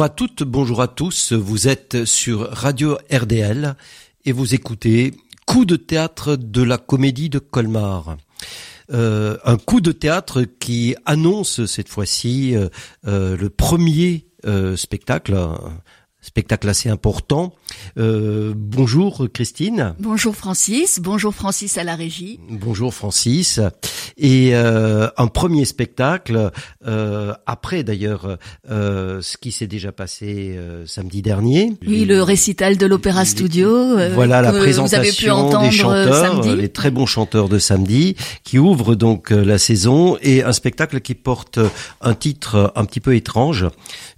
Bonjour à toutes, bonjour à tous. Vous êtes sur Radio RDL et vous écoutez Coup de théâtre de la comédie de Colmar. Euh, un coup de théâtre qui annonce cette fois-ci euh, euh, le premier spectacle, spectacle assez important. Euh, bonjour Christine. Bonjour Francis. Bonjour Francis à la régie. Bonjour Francis. Et euh, un premier spectacle euh, après d'ailleurs euh, ce qui s'est déjà passé euh, samedi dernier. Oui, le récital de l'Opéra Studio. Euh, voilà la présentation des chanteurs, les très bons chanteurs de samedi, qui ouvre donc la saison et un spectacle qui porte un titre un petit peu étrange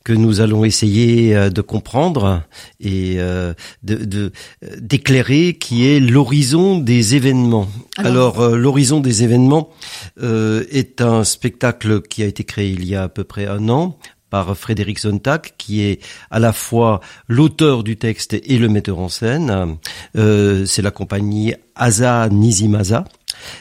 que nous allons essayer euh, de comprendre et euh, de d'éclairer, qui est l'horizon des événements. Alors, euh, l'horizon des événements est un spectacle qui a été créé il y a à peu près un an par Frédéric Sontag, qui est à la fois l'auteur du texte et le metteur en scène. C'est la compagnie Asa Nizimasa.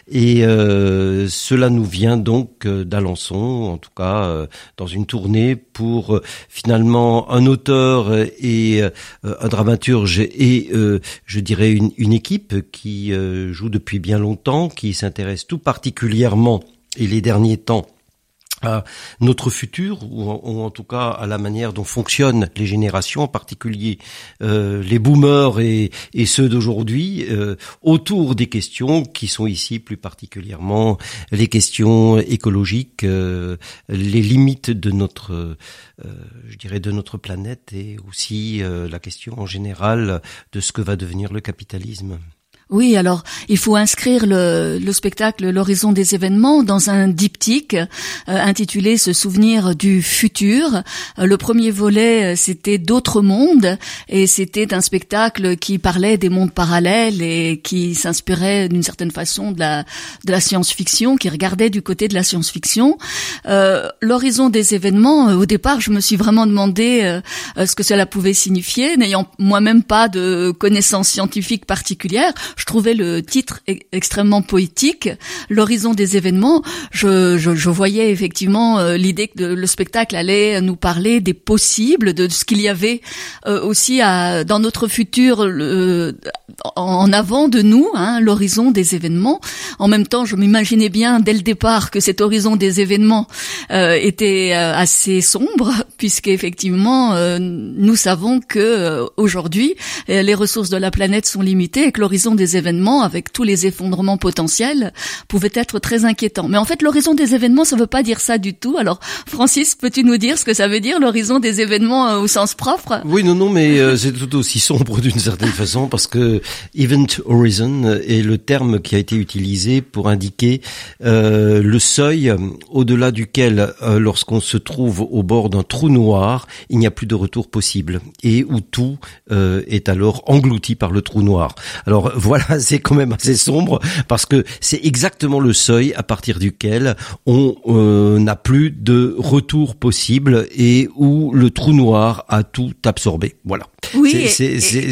Et euh, cela nous vient donc euh, d'Alençon, en tout cas euh, dans une tournée pour finalement un auteur et un dramaturge et je dirais une, une équipe qui joue depuis bien longtemps, qui s'intéresse tout particulièrement et les derniers temps à notre futur ou en, tout cas à la manière dont fonctionnent les générations, en particulier euh, les boomers et, et ceux d'aujourd'hui, euh, autour des questions qui sont ici plus particulièrement les questions écologiques, euh, les limites de notre, euh, je dirais, de notre planète et aussi la question en général de ce que va devenir le capitalisme. Oui, alors il faut inscrire le, le spectacle L'horizon des événements dans un diptyque euh, intitulé Se souvenir du futur. Euh, le premier volet, euh, c'était D'autres mondes et c'était un spectacle qui parlait des mondes parallèles et qui s'inspirait d'une certaine façon de la, de la science-fiction, qui regardait du côté de la science-fiction. L'horizon des événements, au départ, je me suis vraiment demandé ce que cela pouvait signifier, n'ayant moi-même pas de connaissances scientifiques particulières je trouvais le titre e-, extrêmement poétique, l'horizon des événements. Je, je, je voyais effectivement euh, l'idée que le spectacle allait nous parler des possibles, de, ce qu'il y avait euh, aussi à, dans notre futur le, en avant de nous, hein, l'horizon des événements. En même temps, je m'imaginais bien dès le départ que cet horizon des événements euh, était assez sombre, puisqu'effectivement, euh, nous savons que aujourd'hui, les ressources de la planète sont limitées et que l'horizon des événements, avec tous les effondrements potentiels, pouvait être très inquiétant. Mais en fait, l'horizon des événements, ça ne veut pas dire ça du tout. Alors, Francis, peux-tu nous dire ce que ça veut dire, l'horizon des événements euh, au sens propre? Oui, non, non, mais euh, c'est tout aussi sombre d'une certaine façon, parce que event horizon est le terme qui a été utilisé pour indiquer euh, le seuil au-delà duquel, lorsqu'on se trouve au bord d'un trou noir, il n'y a plus de retour possible, et où tout est alors englouti par le trou noir. Alors voilà c'est quand même assez sombre parce que c'est exactement le seuil à partir duquel on euh, n'a plus de retour possible et où le trou noir a tout absorbé. Voilà. Oui, c'est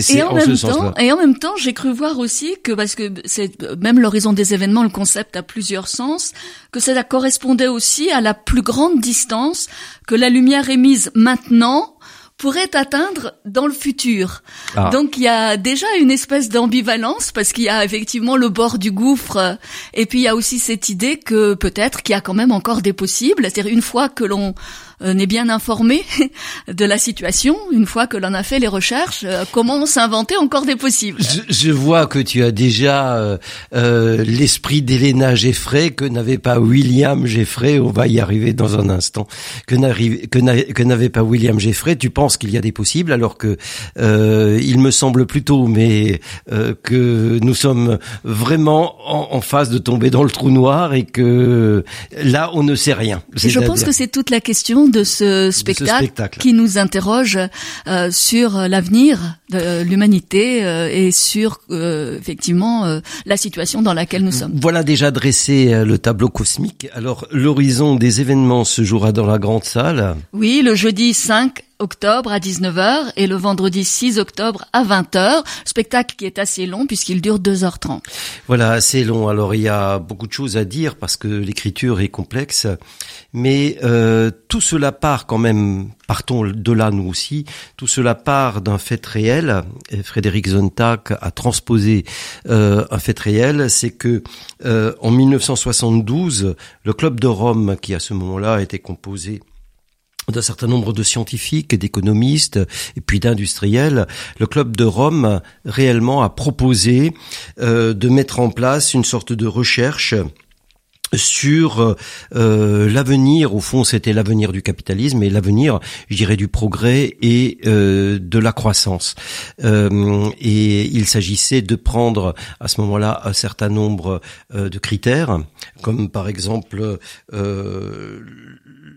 et, en, même temps, et en même temps, j'ai cru voir aussi que parce que c'est même l'horizon des événements, le concept a plusieurs sens, que ça correspondait aussi à la plus grande distance que la lumière émise maintenant pourrait atteindre dans le futur. Ah. Donc il y a déjà une espèce d'ambivalence parce qu'il y a effectivement le bord du gouffre et puis il y a aussi cette idée que peut-être qu'il y a quand même encore des possibles. C'est-à-dire une fois que l'on n'est bien informé de la situation, une fois que l'on a fait les recherches, euh, comment s'inventer encore des possibles. Je, vois que tu as déjà euh, euh l'esprit d'Elena Geffray que n'avait pas William Geffray. On va y arriver dans un instant. Que n'avait pas William Geffray. Tu penses qu'il y a des possibles alors que euh, il me semble plutôt, mais que nous sommes vraiment en, en phase de tomber dans le trou noir et que là on ne sait rien. Je pense que c'est toute la question de ce spectacle, qui nous interroge euh, sur l'avenir de l'humanité euh, et sur euh, effectivement la situation dans laquelle nous sommes. Voilà déjà dressé le tableau cosmique. Alors l'horizon des événements se jouera dans la grande salle. Oui, le jeudi 5 octobre à 19h et le vendredi 6 octobre à 20h. Spectacle qui est assez long puisqu'il dure 2h30. Voilà, assez long. Alors il y a beaucoup de choses à dire parce que l'écriture est complexe, mais euh, tout cela part quand même, partons de là nous aussi, tout cela part d'un fait réel. Frédéric Zontag a transposé euh, un fait réel, c'est que euh, en 1972, le club de Rome, qui à ce moment-là était composé d'un certain nombre de scientifiques, d'économistes et puis d'industriels, le club de Rome réellement a proposé euh, de mettre en place une sorte de recherche sur euh, l'avenir, au fond c'était l'avenir du capitalisme et l'avenir, je dirais, du progrès et euh, de la croissance. Euh, et il s'agissait de prendre à ce moment-là un certain nombre de critères, comme par exemple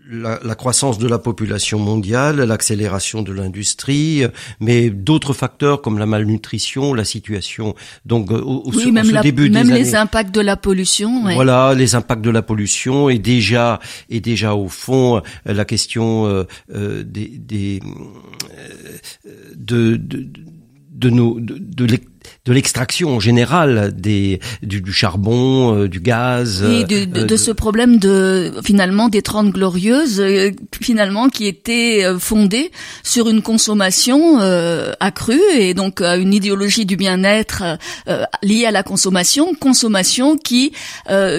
la, la, croissance de la population mondiale, l'accélération de l'industrie, mais d'autres facteurs comme la malnutrition, la situation. Donc au, oui, même, la, début même les impacts de la pollution. Voilà, les impacts de la pollution et déjà et déjà au fond la question euh, euh, des, des euh, de, de, de nos de, de de l'extraction en général des du, du charbon, euh, du gaz. Oui, de, de, de, ce problème de finalement des trente glorieuses, euh, finalement qui était euh, fondé sur une consommation accrue et donc une idéologie du bien-être liée à la consommation, consommation qui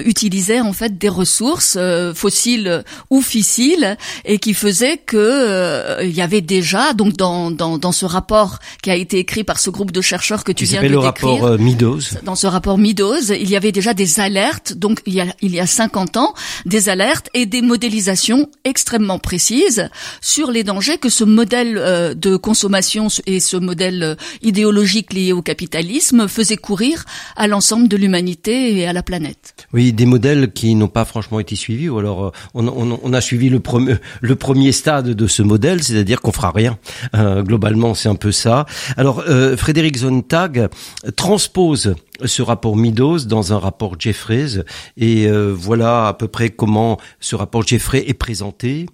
utilisait en fait des ressources fossiles ou fissiles et qui faisait que il y avait déjà donc dans, dans dans ce rapport qui a été écrit par ce groupe de chercheurs que tu viens le rapport euh, Meadows. Dans ce rapport Meadows, il y avait déjà des alertes, donc il y a, il y a 50 ans, des alertes et des modélisations extrêmement précises sur les dangers que ce modèle euh, de consommation et ce modèle euh, idéologique lié au capitalisme faisait courir à l'ensemble de l'humanité et à la planète. Oui, des modèles qui n'ont pas franchement été suivis, ou alors on, on, on a suivi le, premier le premier stade de ce modèle, c'est-à-dire qu'on fera rien. globalement, c'est un peu ça. Alors, Frédéric Zontag transpose ce rapport Meadows dans un rapport Jeffreys et euh, voilà à peu près comment ce rapport Jeffrey est présenté.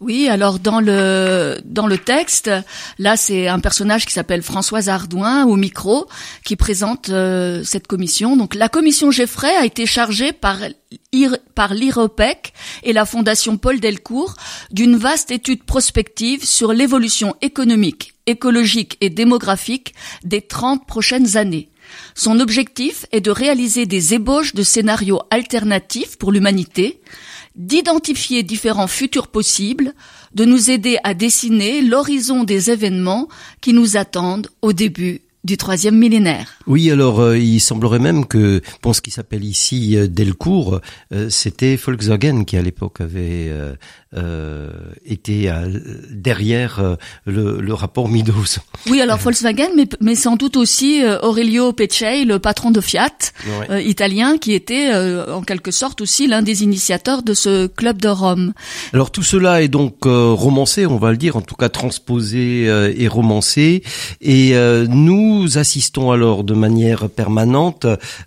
Oui, alors dans le dans le texte, là c'est un personnage qui s'appelle Françoise Ardouin au micro qui présente euh, cette commission. Donc la commission Jeffrey a été chargée par par l'IROPEC et la fondation Paul Delcourt d'une vaste étude prospective sur l'évolution économique, écologique et démographique des 30 prochaines années. Son objectif est de réaliser des ébauches de scénarios alternatifs pour l'humanité, d'identifier différents futurs possibles, de nous aider à dessiner l'horizon des événements qui nous attendent au début du troisième millénaire. Oui, alors euh, il semblerait même que, pour ce qui s'appelle ici euh, Delcourt, euh, c'était Volkswagen qui à l'époque avait été derrière le, le, rapport Meadows. Oui, alors Volkswagen, mais, mais sans doute aussi Aurelio Pecei, le patron de Fiat, italien, qui était en quelque sorte aussi l'un des initiateurs de ce club de Rome. Alors tout cela est donc romancé, on va le dire, en tout cas transposé et romancé, et nous nous assistons alors de manière permanente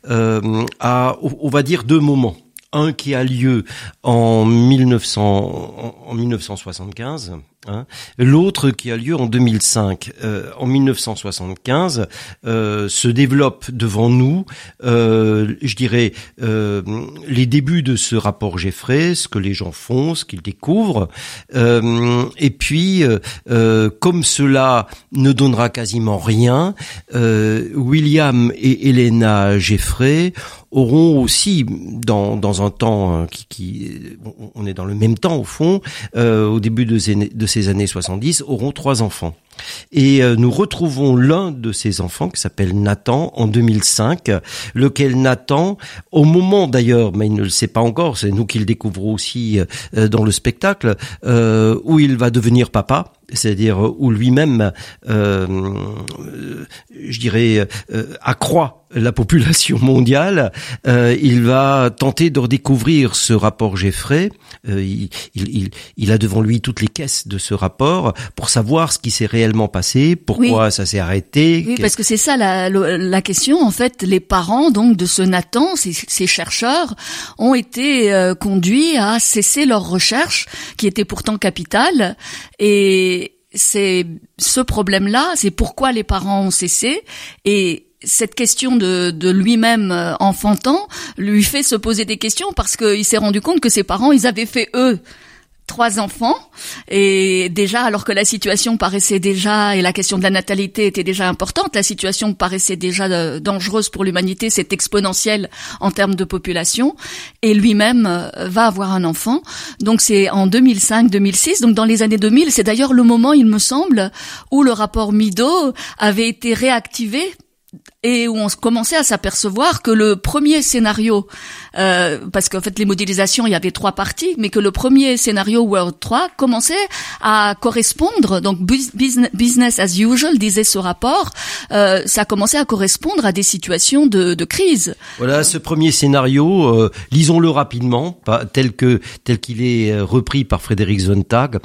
euh, à, on va dire, deux moments un qui a lieu en 1900, en 1975 Hein. L'autre qui a lieu en 2005, euh, en 1975, euh, se développe devant nous, euh, je dirais, euh, les débuts de ce rapport Jeffrey, ce que les gens font, ce qu'ils découvrent, euh, et puis, comme cela ne donnera quasiment rien, William et Elena Jeffrey auront aussi, dans, dans un temps qui, qui, on est dans le même temps au fond, au début de ces, de ces années 70 auront trois enfants. Et euh, nous retrouvons l'un de ces enfants qui s'appelle Nathan en 2005, lequel Nathan, au moment d'ailleurs, mais il ne le sait pas encore, c'est nous qui le découvrons aussi euh, dans le spectacle, euh, où il va devenir papa, c'est-à-dire où lui-même, je dirais, accroît la population mondiale, il va tenter de redécouvrir ce rapport Jeffrey. Il, il, il, a devant lui toutes les caisses de ce rapport pour savoir ce qui s'est réellement passé Pourquoi ça s'est arrêté Oui, parce que c'est ça la, la, question. En fait, les parents donc de ce Nathan, ces, ces chercheurs, ont été euh, conduits à cesser leur recherche, qui était pourtant capitale, et c'est ce problème-là, c'est pourquoi les parents ont cessé et cette question de, de lui-même euh, enfantant lui fait se poser des questions parce qu'il s'est rendu compte que ses parents, ils avaient fait eux trois enfants. Et déjà alors que la situation paraissait déjà et la question de la natalité était déjà importante, la situation paraissait déjà euh, dangereuse pour l'humanité, c'est exponentiel en termes de population. Et lui-même euh, va avoir un enfant. Donc c'est en 2005-2006, donc dans les années 2000, c'est d'ailleurs le moment, il me semble, où le rapport Mido avait été réactivé et où on commençait à s'apercevoir que le premier scénario, euh, parce qu'en fait les modélisations, il y avait trois parties, mais que le premier scénario World 3 commençait à correspondre, donc business as usual, disait ce rapport, euh, ça commençait à correspondre à des situations de, de crise. Voilà, ce premier scénario, euh, lisons-le rapidement, tel que tel qu'il est euh, repris par Frédéric Zontag.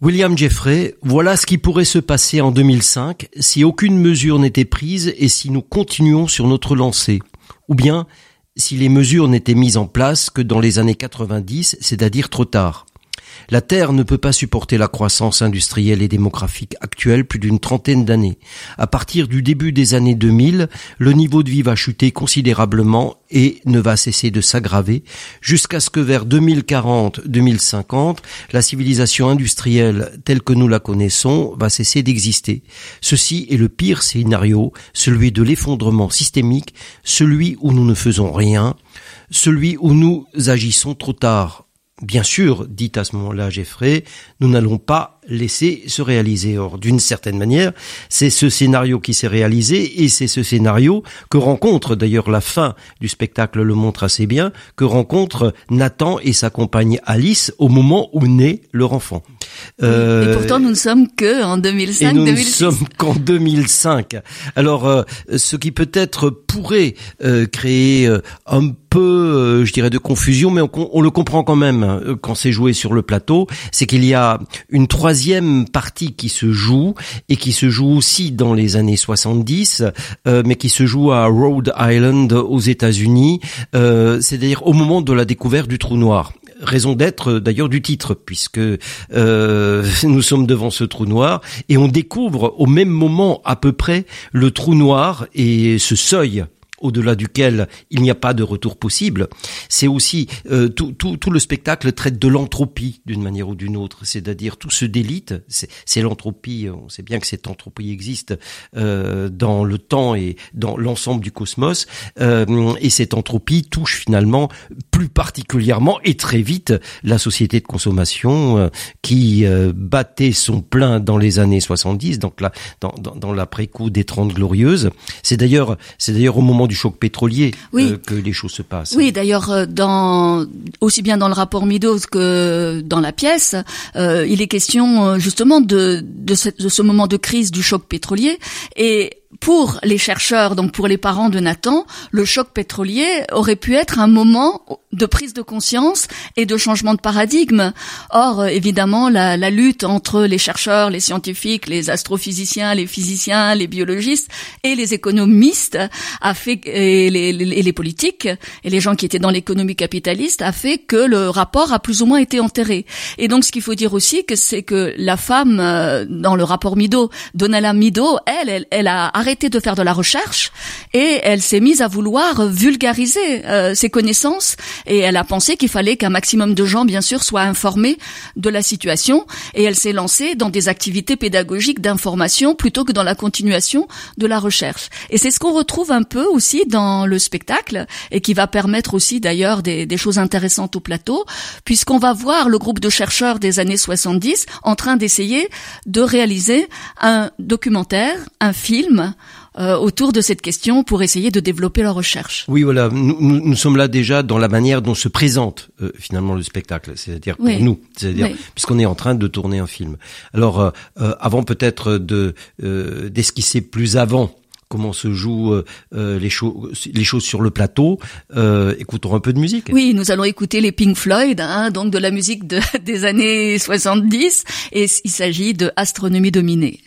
William Jeffrey, voilà ce qui pourrait se passer en 2005 si aucune mesure n'était prise et si nous continuons sur notre lancée. Ou bien si les mesures n'étaient mises en place que dans les années 90, c'est-à-dire trop tard. La Terre ne peut pas supporter la croissance industrielle et démographique actuelle plus d'une trentaine d'années. À partir du début des années 2000, le niveau de vie va chuter considérablement et ne va cesser de s'aggraver jusqu'à ce que vers 2040-2050, la civilisation industrielle telle que nous la connaissons va cesser d'exister. Ceci est le pire scénario, celui de l'effondrement systémique, celui où nous ne faisons rien, celui où nous agissons trop tard. Bien sûr, dit à ce moment-là Jeffrey, nous n'allons pas laisser se réaliser. Or, d'une certaine manière, c'est ce scénario qui s'est réalisé et c'est ce scénario que rencontre, d'ailleurs la fin du spectacle le montre assez bien, que rencontre Nathan et sa compagne Alice au moment où naît leur enfant. Euh, et pourtant, nous ne sommes que en 2005. Et nous ne sommes qu'en 2005. Alors, euh, ce qui peut-être pourrait euh, créer un peu, je dirais, de confusion, mais on, le comprend quand même quand c'est joué sur le plateau, c'est qu'il y a une troisième partie qui se joue et qui se joue aussi dans les années 70, mais qui se joue à Rhode Island aux États-Unis, c'est-à-dire au moment de la découverte du trou noir. Raison d'être euh, d'ailleurs du titre, puisque euh, nous sommes devant ce trou noir et on découvre au même moment à peu près le trou noir et ce seuil au-delà duquel il n'y a pas de retour possible, c'est aussi euh, tout, tout, tout, le spectacle traite de l'entropie d'une manière ou d'une autre, c'est-à-dire tout se délite, c'est l'entropie, on sait bien que cette entropie existe euh, dans le temps et dans l'ensemble du cosmos, euh, et cette entropie touche finalement plus particulièrement et très vite la société de consommation euh, qui euh, battait son plein dans les années 70, donc là, dans, dans, dans l'après-coup des Trente Glorieuses. C'est d'ailleurs, c'est d'ailleurs au moment du choc pétrolier euh, que les choses se passent. Oui, d'ailleurs, euh, dans aussi bien dans le rapport Meadows que dans la pièce, euh, il est question justement de, de ce moment de crise du choc pétrolier et pour les chercheurs, donc pour les parents de Nathan, le choc pétrolier aurait pu être un moment de prise de conscience et de changement de paradigme. Or, évidemment, la, lutte entre les chercheurs, les scientifiques, les astrophysiciens, les physiciens, les biologistes et les économistes a fait et les, politiques et les gens qui étaient dans l'économie capitaliste a fait que le rapport a plus ou moins été enterré. Et donc, ce qu'il faut dire aussi, que c'est que la femme euh, dans le rapport Mido, Donella Mido, elle, elle, elle a arrêté de faire de la recherche et elle s'est mise à vouloir vulgariser euh, ses connaissances et elle a pensé qu'il fallait qu'un maximum de gens, bien sûr, soient informés de la situation et elle s'est lancée dans des activités pédagogiques d'information plutôt que dans la continuation de la recherche. Et c'est ce qu'on retrouve un peu aussi dans le spectacle et qui va permettre aussi d'ailleurs des, des choses intéressantes au plateau puisqu'on va voir le groupe de chercheurs des années 70 en train d'essayer de réaliser un documentaire, un film euh, autour de cette question pour essayer de développer leur recherche. Oui, voilà, nous, nous, sommes là déjà dans la manière dont se présente euh, finalement le spectacle, c'est-à-dire pour nous, c'est-à-dire puisqu'on est en train de tourner un film. Alors, euh, avant peut-être de d'esquisser plus avant comment se jouent les, choses, les choses sur le plateau. écoutons un peu de musique. Oui, nous allons écouter les Pink Floyd, hein, donc de la musique de, des années 70, et il s'agit de Astronomie dominée.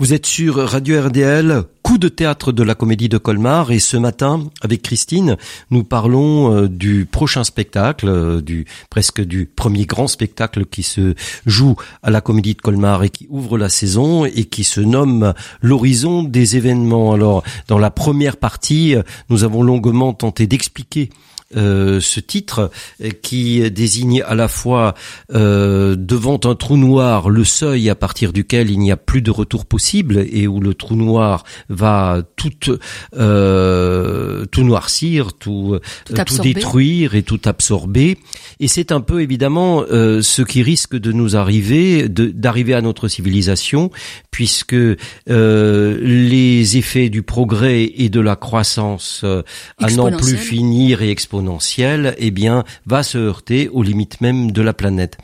Vous êtes sur Radio RDL, coup de théâtre de la comédie de Colmar et ce matin, avec Christine, nous parlons euh, du prochain spectacle, euh, du presque du premier grand spectacle qui se joue à la comédie de Colmar et qui ouvre la saison et qui se nomme l'horizon des événements. Alors, dans la première partie, nous avons longuement tenté d'expliquer euh, ce titre euh, qui désigne à la fois euh, devant un trou noir le seuil à partir duquel il n'y a plus de retour possible et où le trou noir va tout tout noircir, tout tout, détruire et tout absorber. Et c'est un peu évidemment ce qui risque de nous arriver, d'arriver à notre civilisation, puisque les effets du progrès et de la croissance à n'en plus finir et exponentiels exponentielle, eh bien, va se heurter aux limites même de la planète.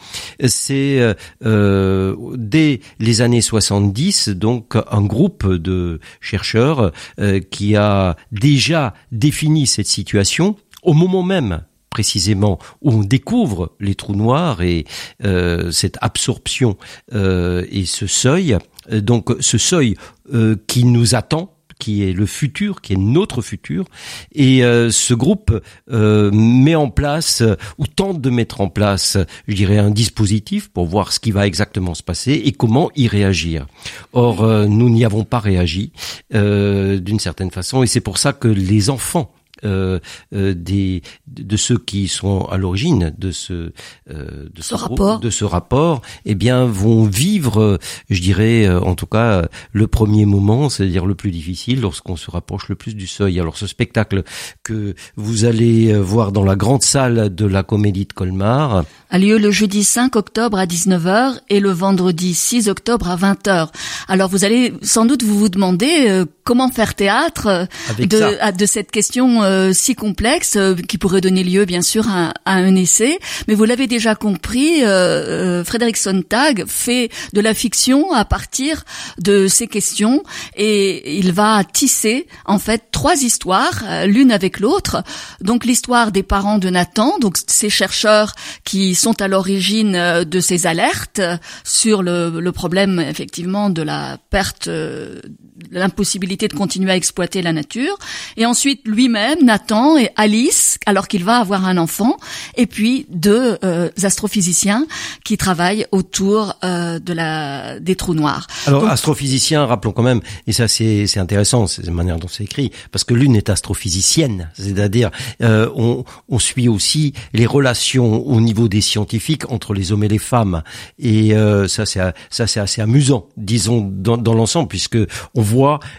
C'est euh, euh dès les années 70, donc, un groupe de chercheurs euh, qui a déjà défini cette situation au moment même précisément où on découvre les trous noirs et cette absorption et ce seuil. Donc ce seuil qui nous attend qui est le futur, qui est notre futur. Et euh, ce groupe euh, met en place euh, ou tente de mettre en place, je dirais, un dispositif pour voir ce qui va exactement se passer et comment y réagir. Or, nous n'y avons pas réagi d'une certaine façon, et c'est pour ça que les enfants euh, euh, des de ceux qui sont à l'origine de ce de ce, rapport. de ce rapport eh bien vont vivre je dirais en tout cas le premier moment c'est-à-dire le plus difficile lorsqu'on se rapproche le plus du seuil. Alors ce spectacle que vous allez voir dans la grande salle de la comédie de Colmar a lieu le jeudi 5 octobre à 19h et le vendredi 6 octobre à 20h alors vous allez sans doute vous vous demander comment faire théâtre de, de cette question euh, si complexe euh, qui pourrait donner lieu bien sûr à, un essai. Mais vous l'avez déjà compris, euh, Frédéric Sontag fait de la fiction à partir de ces questions et il va tisser en fait trois histoires, l'une avec l'autre. Donc l'histoire des parents de Nathan, donc ces chercheurs qui sont à l'origine de ces alertes sur le, le problème effectivement de la perte l'impossibilité de continuer à exploiter la nature. Et ensuite, lui-même, Nathan et Alice, alors qu'il va avoir un enfant. Et puis, deux euh, astrophysiciens qui travaillent autour euh, de la des trous noirs. Alors, astrophysiciens, rappelons quand même, et ça c'est intéressant, c'est la manière dont c'est écrit, parce que l'une est astrophysicienne, c'est-à-dire euh, on, on suit aussi les relations au niveau des scientifiques entre les hommes et les femmes. Et euh, ça c'est ça c'est assez amusant, disons dans, dans l'ensemble, puisque on voit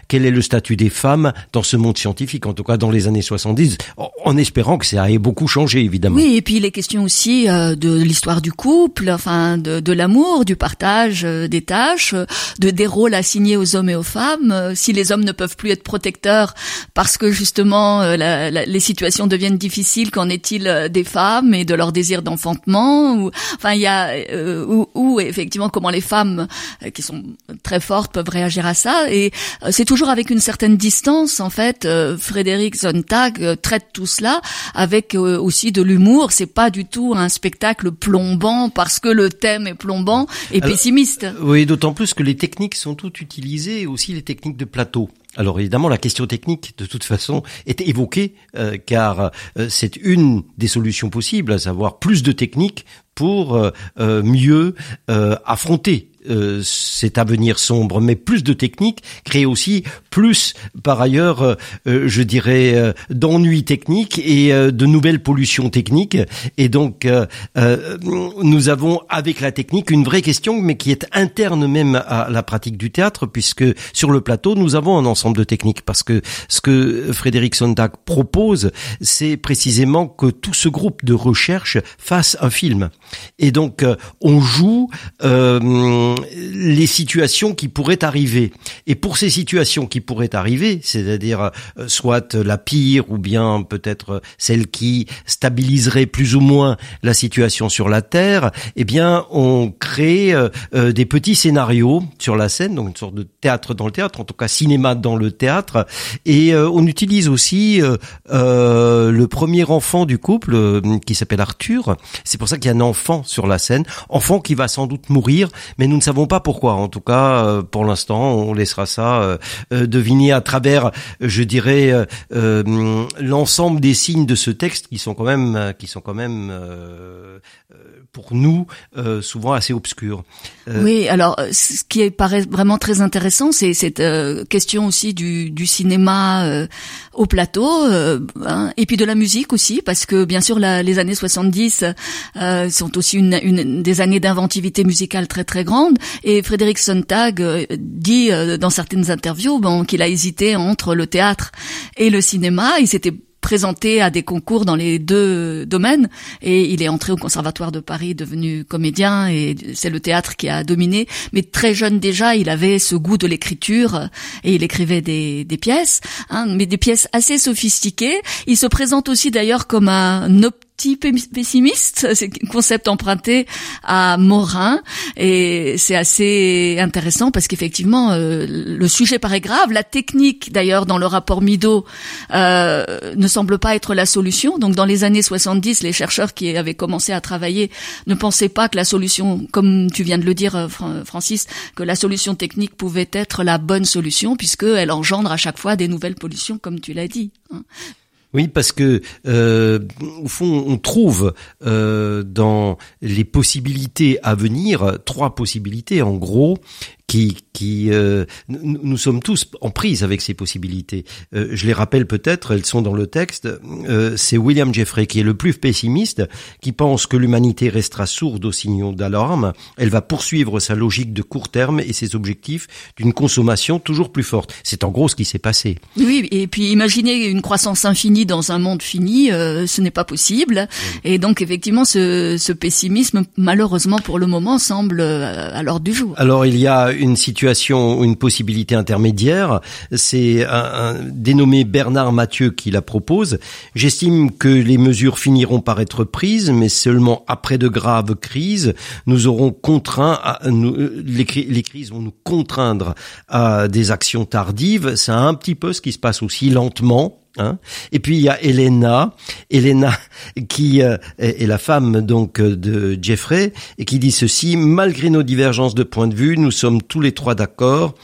quel est le statut des femmes dans ce monde scientifique, en tout cas dans les années 70, en espérant que ça ait beaucoup changé, évidemment. Oui, et puis les questions aussi euh, de l'histoire du couple, enfin de, de l'amour, du partage euh, des tâches, euh, de des rôles assignés aux hommes et aux femmes. Si les hommes ne peuvent plus être protecteurs parce que justement la, la, les situations deviennent difficiles, qu'en est-il des femmes et de leur désir d'enfantement ou, Enfin, il y a ou, ou effectivement comment les femmes qui sont très fortes peuvent réagir à ça. Et euh, c'est toujours avec une certaine distance en fait. Euh, Frédéric Zontag euh, traite tout cela avec aussi de l'humour. C'est pas du tout un spectacle plombant parce que le thème est plombant et pessimiste. Oui, d'autant plus que les techniques sont toutes utilisées, aussi les techniques de plateau. Alors évidemment, la question technique, de toute façon, est évoquée, car c'est une des solutions possibles, à savoir plus de techniques pour mieux affronter euh, cet avenir sombre, mais plus de techniques crée aussi plus, par ailleurs, euh, euh, je dirais, euh, d'ennuis techniques et de nouvelles pollutions techniques. Et donc, nous avons avec la technique une vraie question, mais qui est interne même à la pratique du théâtre, puisque sur le plateau, nous avons un ensemble de techniques, parce que ce que Frédéric Sonntag propose, c'est précisément que tout ce groupe de recherche fasse un film. Et donc, on joue les situations qui pourraient arriver. Et pour ces situations qui pourraient arriver, c'est-à-dire euh, soit la pire ou bien peut-être celle qui stabiliserait plus ou moins la situation sur la Terre, eh bien, on crée euh, euh, des petits scénarios sur la scène, donc une sorte de théâtre dans le théâtre, en tout cas cinéma dans le théâtre, et on utilise aussi le premier enfant du couple qui s'appelle Arthur. C'est pour ça qu'il y a un enfant sur la scène, enfant qui va sans doute mourir, mais nous ne savons pas pourquoi. En tout cas, pour l'instant, on laissera ça deviner à travers, je dirais, euh, euh, l'ensemble des signes de ce texte qui sont quand même, euh, qui sont quand même pour nous souvent assez obscurs. oui, alors ce qui paraît vraiment très intéressant, c'est cette question aussi du, cinéma au plateau, hein, et puis de la musique aussi, parce que bien sûr les années 70 sont aussi une, une des années d'inventivité musicale très très grande. Et Frédéric Sontag dit dans certaines interviews bon, qu'il a hésité entre le théâtre et le cinéma. Il s'était présenté à des concours dans les deux domaines. Et il est entré au conservatoire de Paris devenu comédien et c'est le théâtre qui a dominé. Mais très jeune déjà il avait ce goût de l'écriture et il écrivait des, des pièces hein, mais des pièces assez sophistiquées. Il se présente aussi d'ailleurs comme un pessimiste, c'est un concept emprunté à Morin et c'est assez intéressant parce qu'effectivement euh, le sujet paraît grave, la technique d'ailleurs dans le rapport Mido euh, ne semble pas être la solution. Donc dans les années 70, les chercheurs qui avaient commencé à travailler ne pensaient pas que la solution, comme tu viens de le dire euh, Francis, que la solution technique pouvait être la bonne solution puisqu'elle engendre à chaque fois des nouvelles pollutions comme tu l'as dit. Oui, parce que euh, au fond, on trouve euh, dans les possibilités à venir trois possibilités. En gros qui, qui euh, nous, sommes tous en prise avec ces possibilités. Euh, je les rappelle peut-être, elles sont dans le texte. Euh, c'est William Jeffrey qui est le plus pessimiste, qui pense que l'humanité restera sourde aux signaux d'alarme. Elle va poursuivre sa logique de court terme et ses objectifs d'une consommation toujours plus forte. C'est en gros ce qui s'est passé. Oui, et puis imaginer une croissance infinie dans un monde fini, ce n'est pas possible. Et donc effectivement, ce, ce pessimisme, malheureusement pour le moment, semble à l'ordre du jour. Alors il y a une situation, une possibilité intermédiaire. C'est un, dénommé Bernard Mathieu qui la propose. J'estime que les mesures finiront par être prises, mais seulement après de graves crises. Nous aurons contraint à, les, les crises vont nous contraindre à des actions tardives. C'est un petit peu ce qui se passe aussi lentement Hein. et puis il y a Elena, Elena qui euh, est, la femme donc de Jeffrey et qui dit ceci malgré nos divergences de point de vue, nous sommes tous les trois d'accord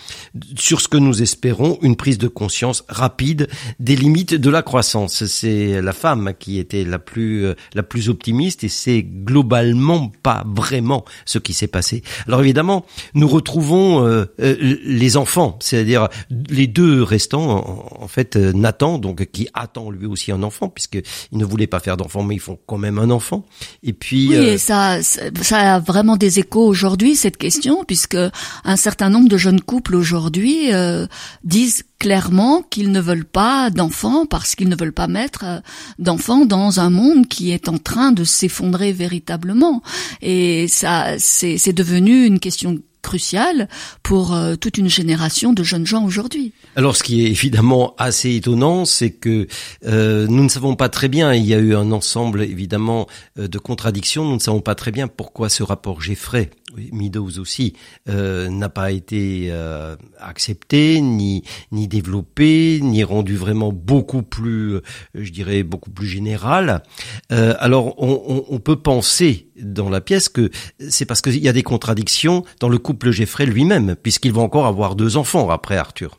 sur ce que nous espérons, une prise de conscience rapide des limites de la croissance. C'est la femme qui était la plus euh, la plus optimiste et c'est globalement pas vraiment ce qui s'est passé. Alors évidemment, nous retrouvons euh, les enfants, c'est-à-dire les deux restants en, en fait Nathan donc qui attend lui aussi un enfant, puisqu'il ne voulait pas faire d'enfant, mais ils font quand même un enfant. Et puis... Oui, euh, ça, ça a vraiment des échos aujourd'hui, cette question, puisque un certain nombre de jeunes couples aujourd'hui euh, disent clairement qu'ils ne veulent pas d'enfants parce qu'ils ne veulent pas mettre euh, d'enfants dans un monde qui est en train de s'effondrer véritablement. Et ça, c'est devenu une question crucial pour euh, toute une génération de jeunes gens aujourd'hui. Alors ce qui est évidemment assez étonnant, c'est que euh, nous ne savons pas très bien, il y a eu un ensemble évidemment euh, de contradictions, nous ne savons pas très bien pourquoi ce rapport Geffray Meadows aussi euh, n'a pas été euh, accepté ni ni développé ni rendu vraiment beaucoup plus euh, je dirais beaucoup plus général. Euh, alors on, on, on, peut penser dans la pièce que c'est parce qu'il y a des contradictions dans le couple Jeffrey lui-même puisqu'il va encore avoir deux enfants après Arthur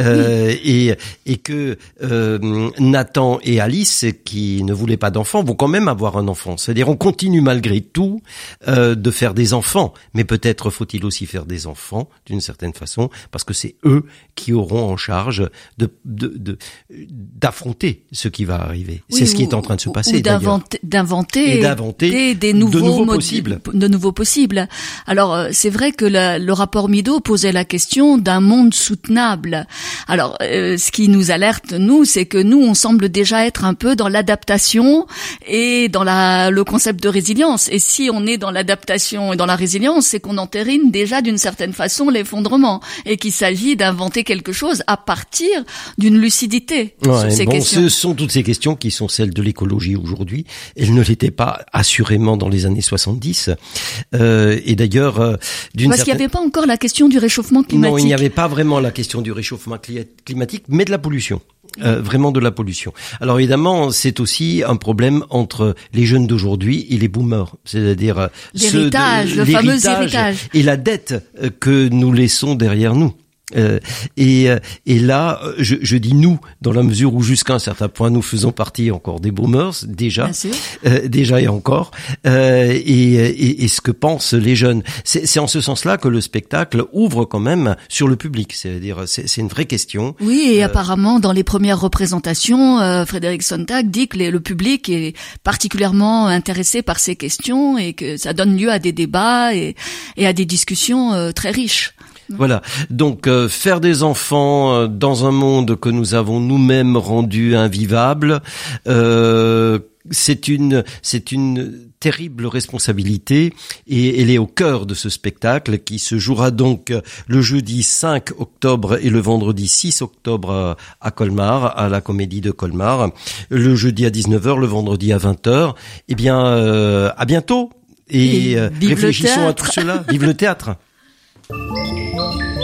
euh, et, et que euh, Nathan et Alice, qui ne voulaient pas d'enfants, vont quand même avoir un enfant. C'est-à-dire, on continue malgré tout euh, de faire des enfants, mais peut-être faut-il aussi faire des enfants d'une certaine façon, parce que c'est eux qui auront en charge de d'affronter ce qui va arriver. c'est ce qui est en train de se passer. D'inventer, d'inventer des, nouveaux, possibles. De nouveaux possibles. Alors, euh, c'est vrai que le rapport Mido posait la question d'un monde soutenable alors, euh, ce qui nous alerte, nous, c'est que nous, on semble déjà être un peu dans l'adaptation et dans la, le concept de résilience. Et si on est dans l'adaptation et dans la résilience, c'est qu'on entérine déjà d'une certaine façon l'effondrement et qu'il s'agit d'inventer quelque chose à partir d'une lucidité sur ces questions. Ce sont toutes ces questions qui sont celles de l'écologie aujourd'hui. Elles ne l'étaient pas assurément dans les années 70. Euh, et d'ailleurs, euh, d'une Parce qu'il n'y avait pas encore la question du réchauffement climatique. Non, il n'y avait pas vraiment la question du réchauffement climatique, mais de la pollution. Euh, vraiment de la pollution. Alors évidemment, c'est aussi un problème entre les jeunes d'aujourd'hui et les boomers, c'est-à-dire euh, l'héritage, le fameux héritage et la dette euh, que nous laissons derrière nous. Euh, et, euh, et là, je, je, dis nous dans la mesure où jusqu'à un certain point nous faisons partie encore des boomers déjà, euh, déjà et encore, euh, et, et, et, ce que pensent les jeunes. C'est en ce sens-là que le spectacle ouvre quand même sur le public. C'est-à-dire, c'est une vraie question. Oui, et apparemment dans les premières représentations, Frédéric Sontag dit que le public est particulièrement intéressé par ces questions et que ça donne lieu à des débats et, et à des discussions très riches. Voilà. Donc euh, faire des enfants euh, dans un monde que nous avons nous-mêmes rendu invivable, euh, c'est une c'est une terrible responsabilité et elle est au cœur de ce spectacle qui se jouera donc le jeudi 5 octobre et le vendredi 6 octobre à Colmar, à la Comédie de Colmar, le jeudi à 19h, le vendredi à 20h. Eh bien, à bientôt et, réfléchissons à tout cela. Vive le théâtre. Música